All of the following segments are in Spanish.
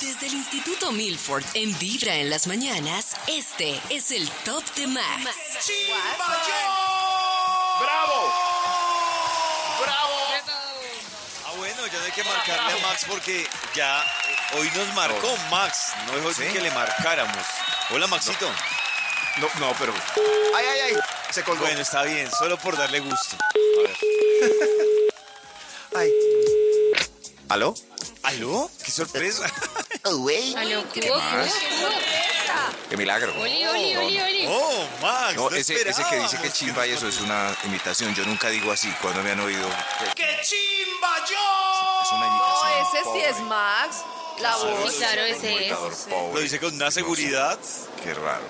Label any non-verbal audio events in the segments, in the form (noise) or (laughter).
Desde el Instituto Milford en Vibra en las mañanas, este es el Top de Max. ¡Bravo! ¡Bravo! Ah, bueno, ya no hay que marcarle a Max porque ya eh, hoy nos marcó Max. No dejó ¿Sí? que le marcáramos. Hola, Maxito. No, no, pero. ¡Ay, ay, ay! Se colgó. Bueno, está bien, solo por darle gusto. (laughs) Ay. ¿Aló? ¿Aló? ¡Qué sorpresa! (laughs) Uy. Aló, ¿Qué más? ¡Qué milagro! Oli, oli, oli, oli. ¡Oh, Max! No, ese, ese que dice que chimba y eso es una imitación. Yo nunca digo así cuando me han oído. ¡Qué chimba yo! Es una No, imitación. ese sí es Max. La voz. Sí, claro, ese es. Lo dice con una seguridad. Qué raro.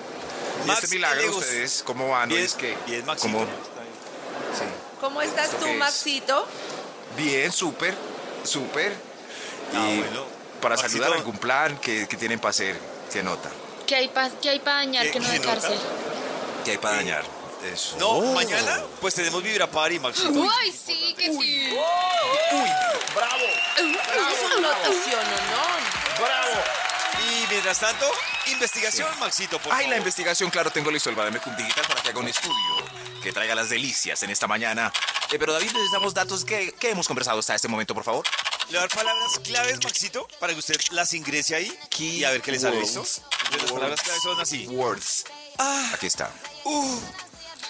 ¿Y Max, este milagro ¿qué le ustedes cómo van? Bien, es que, bien, Maxito. ¿cómo? Sí. ¿Cómo estás ¿Eso tú? Maxito? Bien, súper, súper. Y Ah, bueno. Para saludar algún plan que, que tienen para hacer, ¿qué nota? ¿Qué hay para dañar ¿Qué- que no de cárcel? ¿Qué hay para dañar? Eso. No, mañana pues tenemos Vibra Party, Maxito. Uy, sí, que sí. ¡Bravo! Es una notación, ¿o ¡Bravo! Y mientras tanto, investigación, Maxito, por Ay, favor. la investigación, claro, tengo listo el Bademecum Digital para que haga un estudio que traiga las delicias en esta mañana. Eh, pero David, necesitamos datos que, que hemos conversado hasta este momento, por favor. Le voy a dar palabras claves, Maxito, para que usted las ingrese ahí y a ver qué le sale, ¿listo? Entonces, las palabras claves son así. Words. Ah, Aquí está. uh,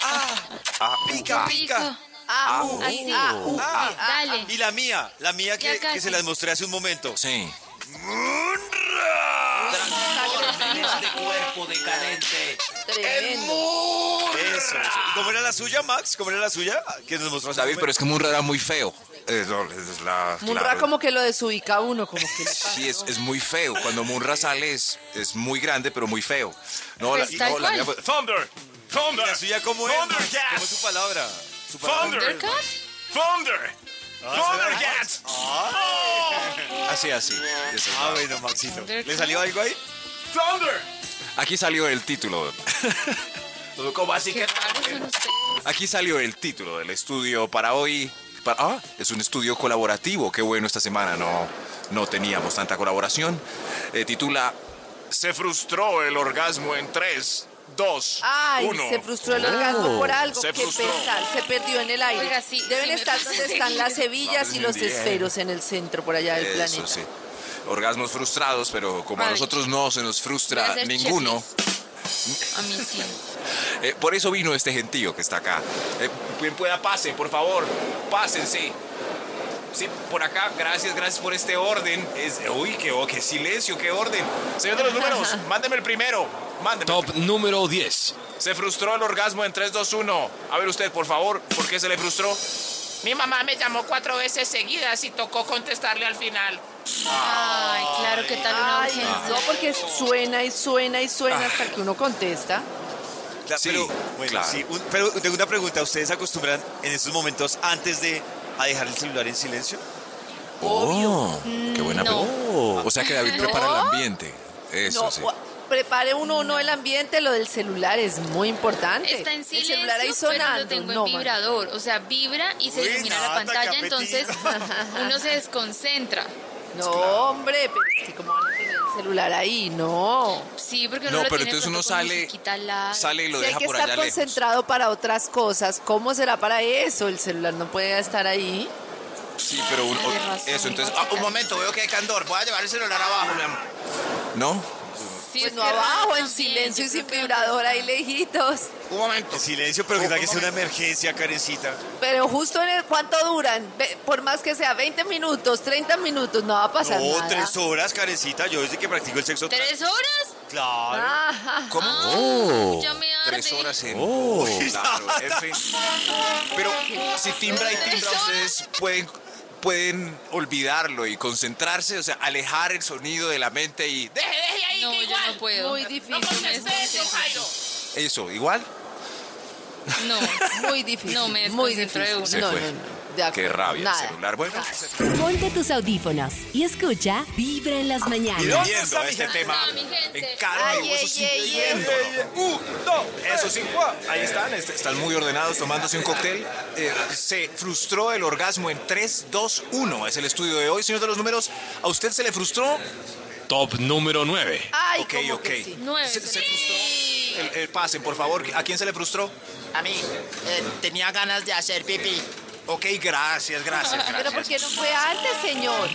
ah, Ah, pica, ah, pica. no? Ah, uh, Así. ah, uh, Ah, ah, Dale. Y la mía, la mía que, que se las mostré hace un momento. Sí. Tremendo. Eso. ¿Y cómo era la suya, Max? ¿Cómo era la suya? Que nos mostró David, pero es que Munra era muy feo. Eso es la. Munra claro. como que lo desubica a uno, como que. Sí, es, es muy feo. Cuando Munra sale es, es muy grande, pero muy feo. No, Pues la, tal no, la mía fue- Thunder. ¿Y Thunder. la suya cómo es? Max? Thundercats. ¿Cómo es su palabra? Su palabra. ¿Thundercat? Thunder. Ah, Thundercats. Ah, Así, así. Es ah, la- bueno, Maxito. ¿Le Thundercat. salió algo ahí? Thunder. Aquí salió el título. (laughs) ¿Cómo así ustedes. Aquí salió el título del estudio para hoy. Para- ah, es un estudio colaborativo. Qué bueno esta semana. No, no teníamos tanta colaboración. Eh, titula Se frustró el orgasmo en 3, 2, Ay, 1. se frustró el orgasmo por algo. Se Qué pesar, se perdió en el aire. Oiga, sí, Deben sí estar donde están las hebillas y los bien. esferos en el centro por allá del Eso planeta. sí. Orgasmos frustrados, pero como a nosotros no se nos frustra ninguno. A mí sí. (laughs) eh, por eso vino este gentío que está acá. Eh, quien pueda, pase, por favor. Pásense. Sí, por acá, gracias, gracias por este orden. Es, uy, qué, oh, qué silencio, qué orden. Señor de los números, (laughs) mándeme el primero. Mándeme. Top número 10. Se frustró el orgasmo en 3, 2, 1. A ver usted, por favor, ¿por qué se le frustró? Mi mamá me llamó cuatro veces seguidas y tocó contestarle al final. Ay, claro, ¿qué tal una Ay, urgencia? no, porque suena y suena y suena hasta que uno contesta. Cla- Sí, pero, bueno, claro. sí, un- pero tengo una pregunta. ¿Ustedes se acostumbran en estos momentos antes de a dejar el celular en silencio? Oh, qué buena no. pregunta. O sea que David (laughs) prepara el ambiente. Eso No, sí. o- prepare uno uno el ambiente, lo del celular es muy importante. Está en el silencio, celular ahí pero sonando. lo tengo no, en man. vibrador. O sea, vibra y se Uy, ilumina la Nata, qué pantalla, apetito. entonces uno se desconcentra. No, hombre, pero es que como van a tener el celular ahí, no. Sí, porque uno No, lo pero tiene entonces uno sale, lado. sale y lo Si hay deja que por estar allá lejos. concentrado para otras cosas, ¿cómo será para eso? El celular no puede estar ahí. Sí, pero un- eso, entonces, ah, que un momento, veo que hay candor, voy a llevar el celular abajo, mi amor. ¿No? Sí, Pues es no que abajo, en silencio y sin vibrador ahí lejitos. Un momento. En silencio, pero que tal que sea una emergencia, Karencita. Pero justo en el cuánto duran, Ve- por más que sea 20 minutos, 30 minutos, no va a pasar No, nada. tres horas, Karencita. Yo desde que practico el sexo. ¿Tres horas? Claro. Ajá. ¿Cómo? Ah, ya me arde. Tres horas en. Claro, en fin. Pero si timbra y timbra, ustedes pueden, pueden olvidarlo y concentrarse, o sea, alejar el sonido de la mente y. Deje, deje ahí No, que yo igual. no puedo. Muy difícil. No contesté eso, Jairo. Eso, igual. No. (laughs) Muy difícil. No, me muy de difícil. una. Se no, no, no. De Qué rabia el Nada. celular. Bueno, Ponte tus audífonos y escucha Vibra en las ¿Y mañanas. viendo está mi este gente? tema está mi gente? en carne Ay, y hueso, ey, sí, ey, viéndolo. Uh, no, eso sí, ahí están, est- están muy ordenados tomándose un cóctel. Eh, se frustró el orgasmo en 3, 2, 1. Es el estudio de hoy, señor de los números. ¿A usted se le frustró? Top número 9. Ay, ok, ok. que sí. Nueve. Se, se frustró. El, el pasen, por favor. ¿A quién se le frustró? A mí, eh, tenía ganas de hacer pipí. Ok, gracias, gracias, Pero ¿por qué no fue antes, señor?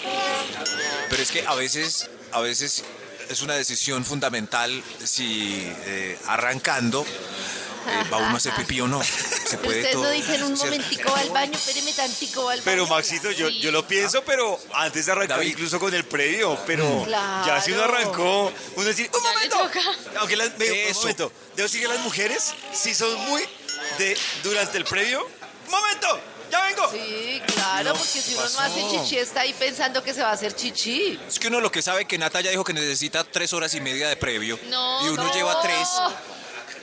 Pero es que a veces, a veces es una decisión fundamental si eh, arrancando eh, va uno a hacer pipí o no. Se puede Ustedes todo. no dicen un ¿cierto? momentico va al baño, espéreme tantico va al baño. Pero Maxito, yo, yo lo pienso, pero antes de arrancar, David. incluso con el previo, pero Claro. ya si uno arrancó, uno decir, un momento. toca. Aunque las, ve, un Eso. momento, debo decir que las mujeres sí son muy de durante el previo. ¡Un momento! Sí, claro, porque si uno no hace chichi está ahí pensando que se va a hacer chichi. Es que uno lo que sabe que Nata ya dijo que necesita tres horas y media de previo. No, y uno no. lleva tres.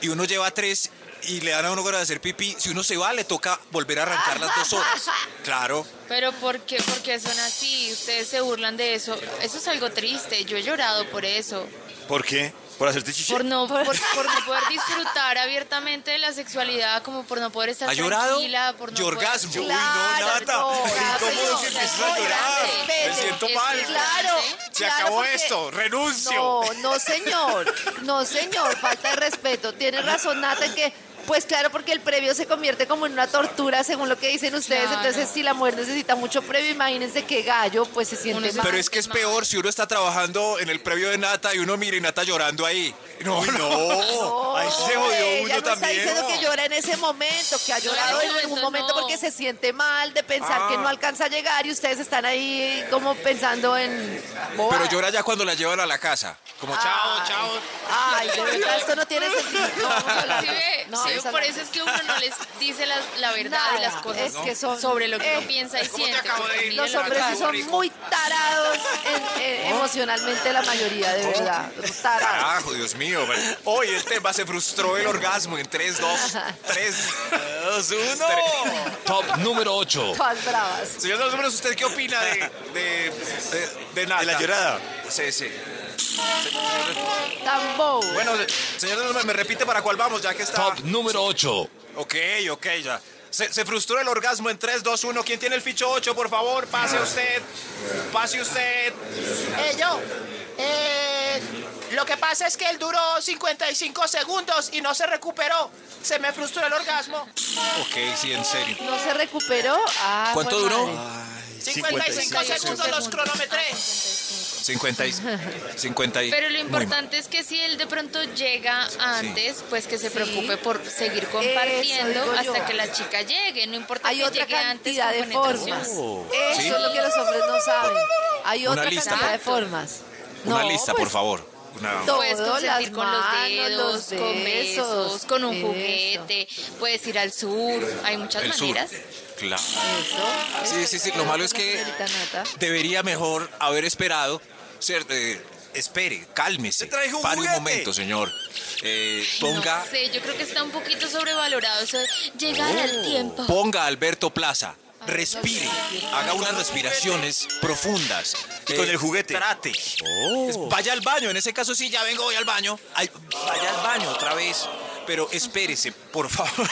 Y uno lleva tres y le dan a uno ganas de hacer pipí. Si uno se va, le toca volver a arrancar las dos horas. Claro. Pero ¿por qué? Porque son así. Ustedes se burlan de eso. Eso es algo triste. Yo he llorado por eso. ¿Por qué? ¿Por hacerte chichi? Por no, por, por no poder disfrutar abiertamente de la sexualidad, como por no poder estar ¿Ha llorado? tranquila, por no poder- orgasmo. Uy, no, Nata. a llorar. Me siento mal. Claro, Se claro, acabó porque- esto. Renuncio. No, no señor, no señor, falta de respeto. Tiene razón Nata en que, pues claro, porque el previo se convierte como en una tortura según lo que dicen ustedes. Claro. Entonces, si la mujer necesita mucho previo, imagínense que gallo, pues se siente mal. Pero es que es peor si uno está trabajando en el previo de Nata y uno mira y Nata llorando ahí. No, no. no. Ahí se jodió uno no está también. diciendo que llora en ese momento, que ha llorado en algún momento porque se siente mal de pensar Ah. que no alcanza a llegar y ustedes están ahí como pensando en... Pero llora ya cuando la llevan a la casa. Como chao, Ay. chao. Ay, de verdad, esto no tiene (laughs) sentido. No, vamos a hablar. Sí, ve, No, sí, por eso es que uno no les dice la, la verdad de las Nada, cosas es que son- sobre lo que eh, uno piensa y ¿cómo te siente. acabo de porque ir? mire Los hombres sí son muy tarados en- en- emocionalmente la mayoría, de verdad. Tarados. Carajo, Dios mío. Hoy el tema se frustró el orgasmo en 3, 2, 3. Dos, uno. Top número 8. Todas bravas. Señor de los números, ¿usted qué opina de, de, de, de Nata? De la llorada. Sí, sí. Tan bobo. Bueno, señor me repite para cuál vamos, ya que está. Top número 8. Ok, ok, ya. Se, se frustró el orgasmo en 3, 2, 1. ¿Quién tiene el ficho 8, por favor? Pase usted. Pase usted. Eh, yo. Eh, lo que pasa es que él duró 55 segundos y no se recuperó. Se me frustró el orgasmo. Ok, sí, en serio. ¿No se recuperó? Ah, ¿Cuánto duró? madre. 55 segundos los cronometré. 50 y... 50 y... Pero lo importante es que si él de pronto llega antes, pues que se preocupe por seguir compartiendo hasta que la chica llegue. No importa Hay que otra llegue antes cantidad con de penetración. formas. Eso ¿Sí? es lo que los hombres no saben. Hay Una otra lista, cantidad de formas. Una No, lista, pues, por favor. Una... todo, Puedes consentir con los dedos, los con besos, besos, con un eso. juguete, puedes ir al sur, hay muchas El sur. maneras. Claro. Eso. Sí, sí, sí. Lo malo es que debería mejor haber esperado. Eh, espere, cálmese. Un Pare un juguete. momento, señor. Eh, ponga, No sé, yo creo que está un poquito sobrevalorado eso de llegar al tiempo. ponga a Alberto Plaza. Respire, haga unas respiraciones profundas. Y con el juguete. Trate. Es- Vaya al baño, en ese caso sí, ya vengo, voy al baño. Ay, vaya al baño otra vez. Pero espérese, por favor.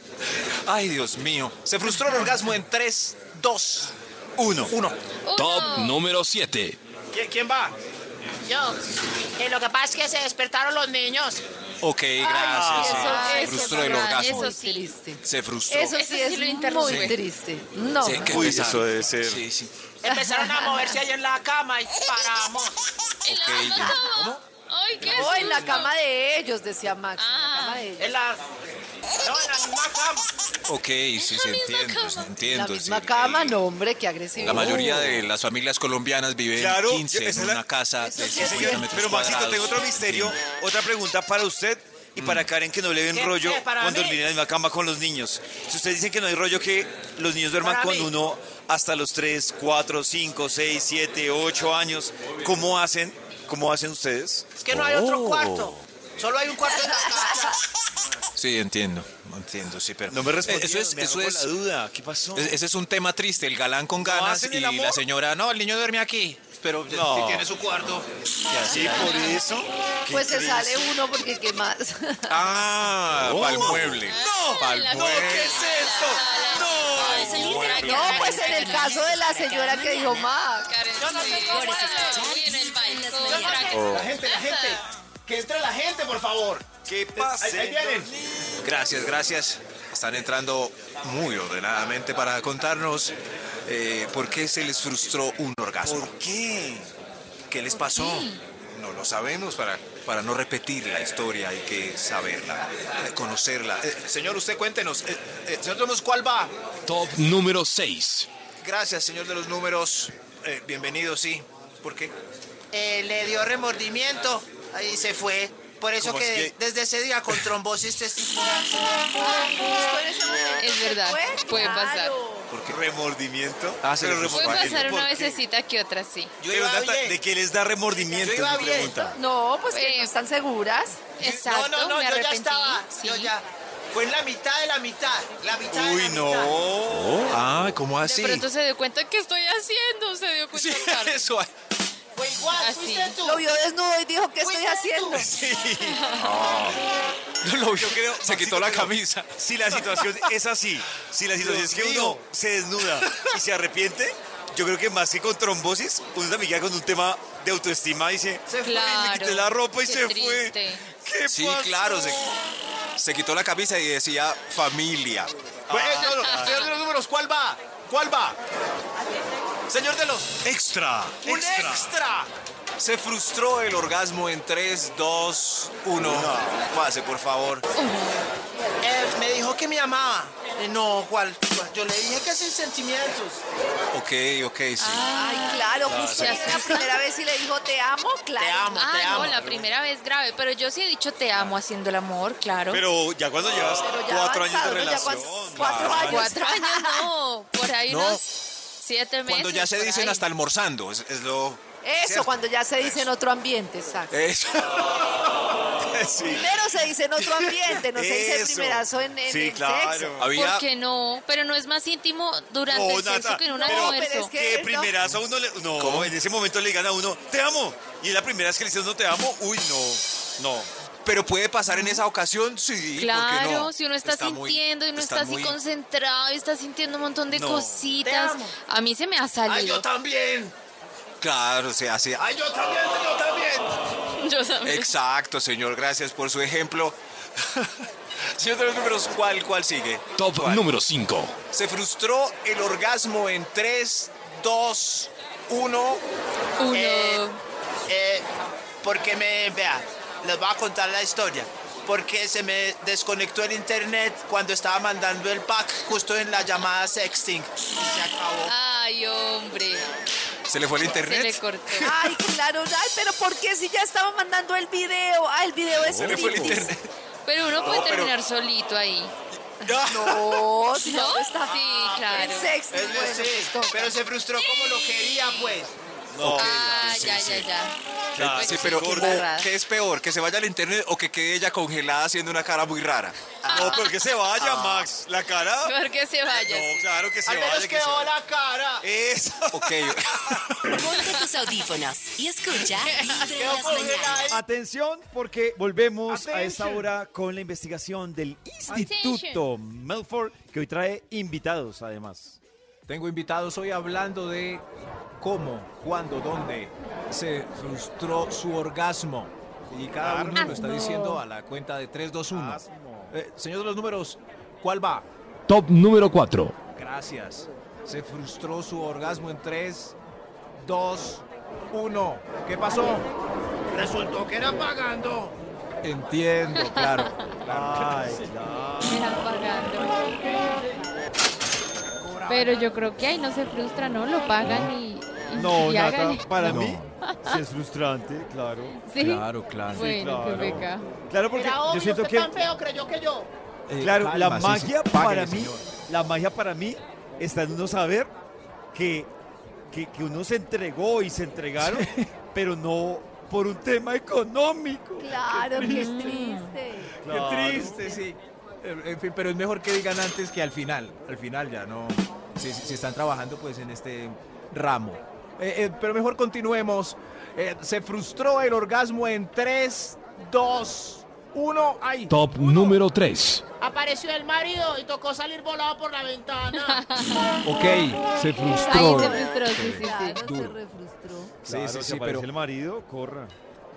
(laughs) Ay, Dios mío. Se frustró el orgasmo en 3, 2, 1. 1. Top número 7. ¿Quién, quién va? Yo. Eh, lo que pasa es que se despertaron los niños. Ok, gracias. eso- sí. se eso frustró el es orgasmo. Eso sí. Triste. Se frustró. Eso Eso sí sí es lo muy interrumpe. triste. No. Sí, qué Uy, eso debe ser. Sí, sí. Empezaron a moverse ahí en la cama y paramos. En la Ok, misma ya. cama. ¿Cómo? Ay, qué O en la cama de ellos, decía Max. En la Ah. cama de ellos. En la. No, en la misma cama. Ok, sí, sí, entiendo, sí, La entiendo. misma sí. cama, Eh, no, hombre, qué agresivo. La mayoría de las familias colombianas viven Claro, 15 yo- esa en es la- una casa de Eso sí es 50 cierto. metros Pero Maxito, tengo otro misterio, otra pregunta para usted y para Karen que no le ven ¿Qué- rollo con dormir en la misma cama con los niños. Si ustedes dicen que no hay rollo que los niños duerman Para con mí. uno hasta los 3, 4, 5, 6, 7, 8 años, ¿cómo hacen ¿Cómo hacen ustedes? Es que no hay otro Oh. cuarto. Solo hay un cuarto en la casa. Sí, entiendo, entiendo, sí, pero... No me respondieron, Eso es, me eso es, la duda. ¿Qué pasó? es- ese es un tema triste, el galán con ganas y la señora, no, el niño duerme aquí, pero No. sí tiene su cuarto. Sí, por eso. ¿Qué Pues se crees? sale uno porque qué más. (laughs) Ah, Oh. pa'l mueble. ¡No! Pa'l ¡No! mueble. ¿Qué es esto? ¡No! No, pues en el caso de la señora que dijo Max. Karen, sí. Y en el balcón. La gente, la gente. Que entre la gente, por favor. ¿Qué Ahí, pasa? ahí vienen. Gracias, gracias. Están entrando muy ordenadamente para contarnos eh, por qué se les frustró un orgasmo. ¿Por qué? ¿Qué les pasó? No lo sabemos. Para, para no repetir la historia hay que saberla, eh, conocerla. Eh, señor, usted cuéntenos. Eh, eh, señor Tomás, ¿cuál va? Top número 6. Gracias, señor de los números. Eh, bienvenido, sí. ¿Por qué? Eh, le dio remordimiento. Ahí se fue. Por eso ¿Cómo que, es que? desde ese día con trombosis testicular. (laughs) Es verdad, puede pasar. Porque ¿Remordimiento? Ah, se Pero puso Puede remordimiento, pasar una vececita que otra, sí. Yo Pero iba Nata, bien. ¿de qué les da remordimiento? Yo iba bien. No, pues que Eh, no están seguras. Exacto, no, no, no, me yo ya estaba. sí. Yo ya. Fue en la mitad de la mitad. La mitad de Uy, la no. mitad. Ah, ¿cómo De así? pronto se dio cuenta que estoy haciendo, se dio cuenta Sí, tarde. (laughs) eso. Fue igual. Así. Fuiste tú. Lo vio desnudo y dijo, ¿qué estoy haciendo? tú. Sí. (laughs) Lo vio, Yo creo, se quitó la camisa. Si la situación es así, si la situación Dios es que mío. uno se desnuda y se arrepiente, yo creo que más que con trombosis, uno también queda con un tema de autoestima y dice, Se fue. Claro. me quité la ropa y qué se fue. triste. ¿Qué Sí, pasó? claro, se, se quitó la camisa y decía familia. Bueno, señor de los números, ¿cuál va? ¿Cuál va? Señor de los. Extra, ¡Un extra! Se frustró el orgasmo en 3, 2, 1. Pase, por favor. Eh, me dijo que me amaba. Eh, no, ¿cuál? Yo le dije que sin sentimientos. Ok, ok, sí. Ay, claro, justo ya en la primera vez y le dijo, te amo, claro. Te amo, Ah, te no, amo. la primera vez grave, pero yo sí he dicho te amo haciendo el amor, claro. Pero ya cuando llevas Pero ya cuatro años de ¿no? Ya relación. cuatro claro. años. Cuatro años (laughs) no, por ahí No. unos siete meses. Cuando ya se dicen ahí. hasta almorzando, es, es lo... Eso, ¿cierto? cuando ya se dice en otro ambiente, exacto. Eso. (laughs) Sí. Primero se dice en otro ambiente, no se dice Eso. primerazo en, en Sí, el claro. sexo. Había... ¿Por qué no? Pero no es más íntimo durante No, el sexo que en un pero- almuerzo. pero es que- no. primerazo a uno le... No, ¿Cómo? en ese momento le digan a uno, te amo. Y es la primera vez que le dicen, no te amo. Uy, no. No. Pero puede pasar en esa ocasión, sí. ¿por qué Claro, no? si uno está, muy- sintiendo y uno está, así muy- concentrado y está sintiendo un montón de No. cositas. A mí se me ha ¡Ay, yo salido. también! Claro, se hace... ¡Ay, yo también, yo también! (laughs) Yo también. Exacto, señor. Gracias por su ejemplo. (laughs) Señor de los números, ¿cuál, cuál sigue? Top ¿Cuál? número 5. Se frustró el orgasmo en 3, 2, 1. Uno. Eh, eh, porque me. Vea, les voy a contar la historia. Porque se me desconectó el internet cuando estaba mandando el pack justo en la llamada sexting. Y se acabó. Ay, hombre. ¿Se le fue el Se le internet? cortó. Ay, claro, ay, pero ¿por qué si ya estaba mandando el video? Ah, el video es Se le fue el internet. Pero uno puede pero- terminar solito ahí. No, si no, ¿No? está Sí, claro. en sexting, Es bueno, decir, pues toca. pero se frustró como lo quería, pues. No. Ah, Sí, ya, sí. ya, ya. Claro, Sí, Pues pero qué ¿qué, es peor? ¿Que se vaya al internet o que quede ella congelada haciendo una cara muy rara? No, pero que se vaya, Max. La cara. Mejor que se vaya. No, claro que se Al menos vaya. Que se quedó vaya. la cara. Eso. Ok. (laughs) Ponte tus audífonos y escucha (laughs) las. Atención, porque volvemos a esta hora con la investigación del Instituto Melford, que hoy trae invitados además. Tengo invitados hoy hablando de cómo, cuándo, dónde se frustró su orgasmo. Y cada uno lo está diciendo a la cuenta de 3, 2, 1. Eh, señor de los números, ¿cuál va? Top número 4. Gracias. Se frustró su orgasmo en 3, 2, 1. ¿Qué pasó? Resultó que era pagando. Entiendo, claro. (laughs) Ay, pagando. Pero yo creo que ahí no se frustra, ¿no? Lo pagan y, No, y Nata, háganle. para No. mí sí es frustrante, claro. Sí. Claro, claro. Bueno, claro. qué peca. Claro, porque Era yo siento usted que, tan feo creyó que yo. Eh, claro, la calma, sí, sí. magia Páguele, para mí, señor. la magia para mí está en uno saber que, que, que uno se entregó y se entregaron, (laughs) pero no, por un tema económico. Claro, qué triste. Claro. Qué triste, sí. En en fin, pero es mejor que digan antes que al final. Al final ya no. Si, si- si están trabajando pues en este ramo. Eh, eh, pero mejor continuemos. Eh, se frustró el orgasmo en 3, 2, 1. ¡Ay! Top número 3. Apareció el marido y tocó salir volado por la ventana. (laughs) Ok, se frustró. Ahí se frustró, sí, sí, sí. Claro, se refrustró. Sí, Claro, sí, si sí, pero el marido, corra.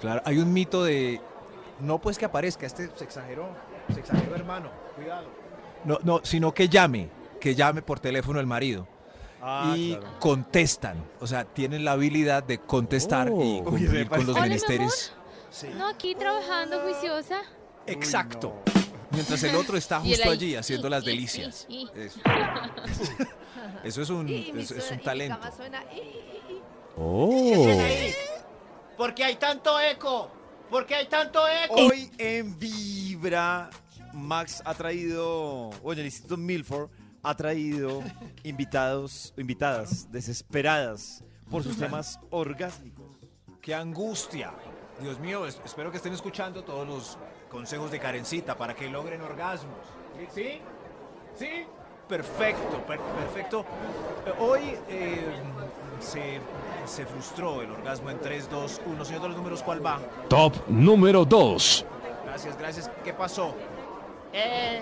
claro, hay un mito de no pues que aparezca, este se exageró, se exageró hermano, cuidado. No, no, sino que llame, que llame por teléfono el marido. Ah, y claro. contestan, o sea, tienen la habilidad de contestar Oh. y Uy, cumplir con los Hola, mi menesteres. No, aquí trabajando juiciosa. Exacto. Mientras el otro está (laughs) justo ahí, allí haciendo y, las y, delicias. y, y. Eso. (laughs) Eso es un, eso es un talento. cama suena, y, y, y, y. Oh. ¿Por qué hay tanto eco? ¿Por qué hay tanto eco? Hoy en Vibra, Max ha traído, bueno, el Instituto Milford ha traído invitados, invitadas desesperadas por sus temas orgásmicos. ¡Qué angustia! Dios mío, es- espero que estén escuchando todos los consejos de Karencita para que logren orgasmos. ¿Sí? ¿Sí? Perfecto, per- perfecto. Eh, Hoy eh, se, se frustró el orgasmo en 3, 2, 1. Señor de los números, ¿cuál va? Top número 2. Gracias, gracias. ¿Qué pasó? Eh,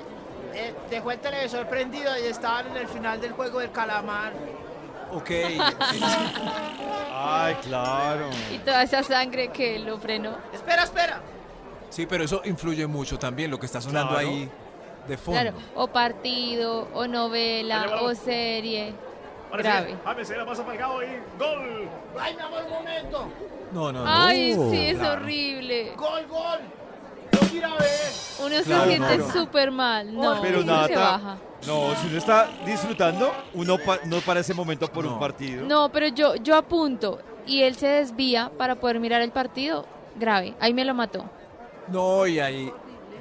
eh, dejó el televisor prendido y estaban en el final del juego del calamar. Ok. Ay, claro. Y toda esa sangre que lo frenó. Espera, espera. Sí, pero eso influye mucho también, lo que está sonando Claro. ahí de fondo. Claro, o partido, o novela, o serie. Grave. James era más apagado y gol. Ay, mi amor, un momento. No, no, no. Ay, sí, es Claro. horrible. Gol, gol. Ver. Uno se siente claro. súper mal. No, Pero uno nada, se baja. no, si uno está disfrutando, uno pa- no para ese momento por un No. partido. No, pero yo, yo apunto y él se desvía para poder mirar el partido. Grave. Ahí me lo mató. No, y hay,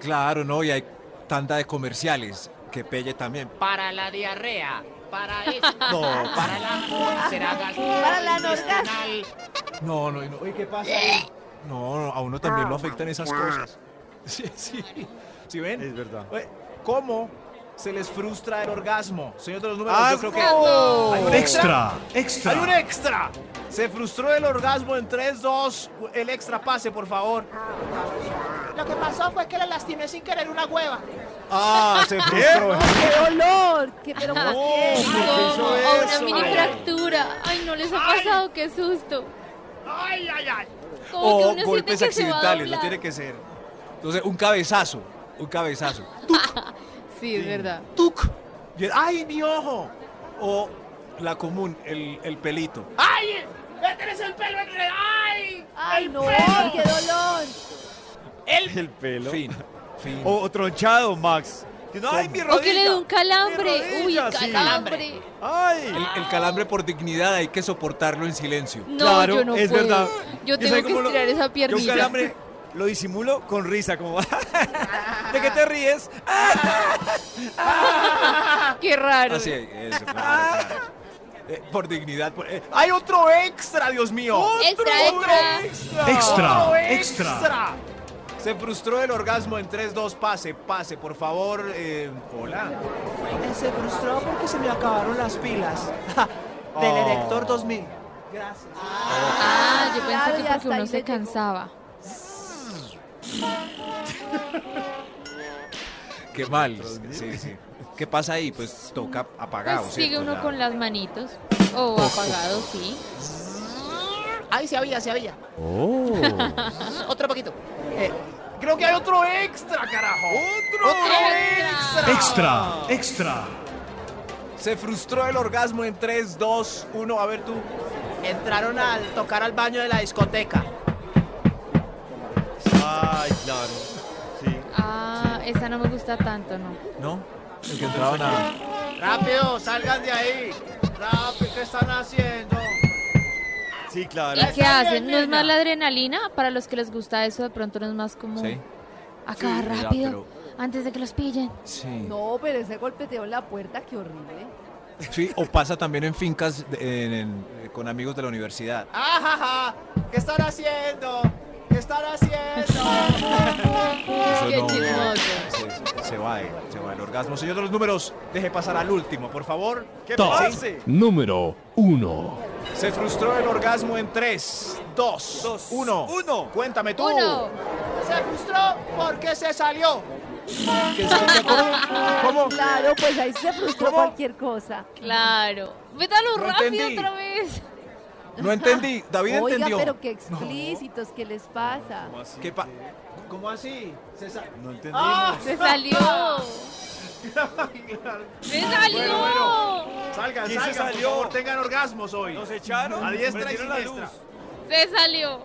claro, no, y hay tanta de comerciales que pelle también. Para la diarrea. Para (laughs) eso. No, Para la úlcera Para la gastrointestinal. No, no, y no. Oye, ¿qué pasa ahí? No, no, a uno también lo afectan esas cosas. (laughs) Sí, sí. ¿Sí ven? Es verdad. ¿Cómo se les frustra el orgasmo? Señor de los números, ¡Ah, yo creo que... no! ¿Hay un Extra, extra. ¡Hay un extra! Se frustró el orgasmo en 3, 2. El extra pase, por favor. Lo que pasó fue que le lastimé sin querer una hueva. Ah, se (laughs) frustró. ¡Qué dolor! ¿Qué, pero qué? Una mini fractura. Ay, no les ha pasado, qué susto. Ay, ay, ay. Como que O uno golpes siente que se va a accidentales, no tiene que ser. Entonces, un cabezazo. Un cabezazo. (laughs) Sí, es verdad. ¡Tuc! Y- ¡Ay, mi ojo! O la común, el, el pelito. ¡Ay! ¡Ya tenés el pelo enredado! ¡Ay! ¡Ay, ¡El no! pelo! ¡Qué dolor! ¡El (laughs) El pelo. Fin. Fin. O, o tronchado, Max. No, ¡Ay, mi rodilla! O que le dé un calambre. Uy, sí. calambre. ¡Ay! El, el calambre por dignidad hay que soportarlo en silencio. No, claro, yo no es puedo. verdad. Yo ¿sabe tengo que lo- estirar esa Yo un calambre lo disimulo con risa, como... (laughs) ¿De qué te ríes? (laughs) Qué raro. Así es, eso, (laughs) claro. Eh, por dignidad. por- eh, ¡Hay otro extra, Dios mío! Extra, extra. Extra, ¡Otro extra. Se frustró el orgasmo en 3-2. Pase, pase, por favor. eh, hola. Se frustró porque se me acabaron las pilas. Del Oh. Erector 2000. Gracias. Ah, yo pensé que porque uno se cansaba. Qué mal. Sí, sí. ¿Qué pasa ahí? Pues toca apagado. Pues sigue ¿cierto? uno con las manitos. O apagado, sí. Ay, se había, se había. Oh. (laughs) Otro poquito. Eh, creo que hay otro extra, carajo. Extra. Extra, extra. Se frustró el orgasmo en 3, 2, 1. A ver tú. Entraron al tocar al baño de la discoteca. Ay, claro. Sí. Ah, esa no me gusta tanto, ¿no? ¿No? El que entraban a. Rápido, salgan de ahí. Rápido, ¿qué están haciendo? Sí, claro. ¿Y qué hacen? ¿No es más la adrenalina? Para los que les gusta eso, de pronto no es más como Sí. acá Sí, ya, rápido, pero- antes de que los pillen. Sí. No, pero ese golpeteo en la puerta, qué horrible. Sí, o pasa también en fincas de- en- en- con amigos de la universidad. ¡Ajaja! ¿Qué están haciendo? Están haciendo? (laughs) Eso Qué no, chismoso. Se, se va, el, se va el orgasmo. Señor de los números, deje pasar al último, por favor. Top Sí. número 1. Se frustró el orgasmo en 3, 2, 1. uno. Cuéntame tú. Uno. Se frustró porque se salió. ¿Qué se- ¿Cómo? ¿Cómo? Claro, pues ahí se frustró ¿Cómo? cualquier cosa. Claro. Métalo No rápido entendí. otra vez. No entendí. David Oiga, entendió. pero qué explícitos, ¿qué les pasa? ¿Qué pa- ¿Cómo así? Se sa- No entendimos. ¡Ah! Se salió. (laughs) Se salió. Salgan, ¿Quién se salgan, por salió? favor, tengan orgasmos hoy. Nos echaron. A diestra y siniestra. luz. Se salió.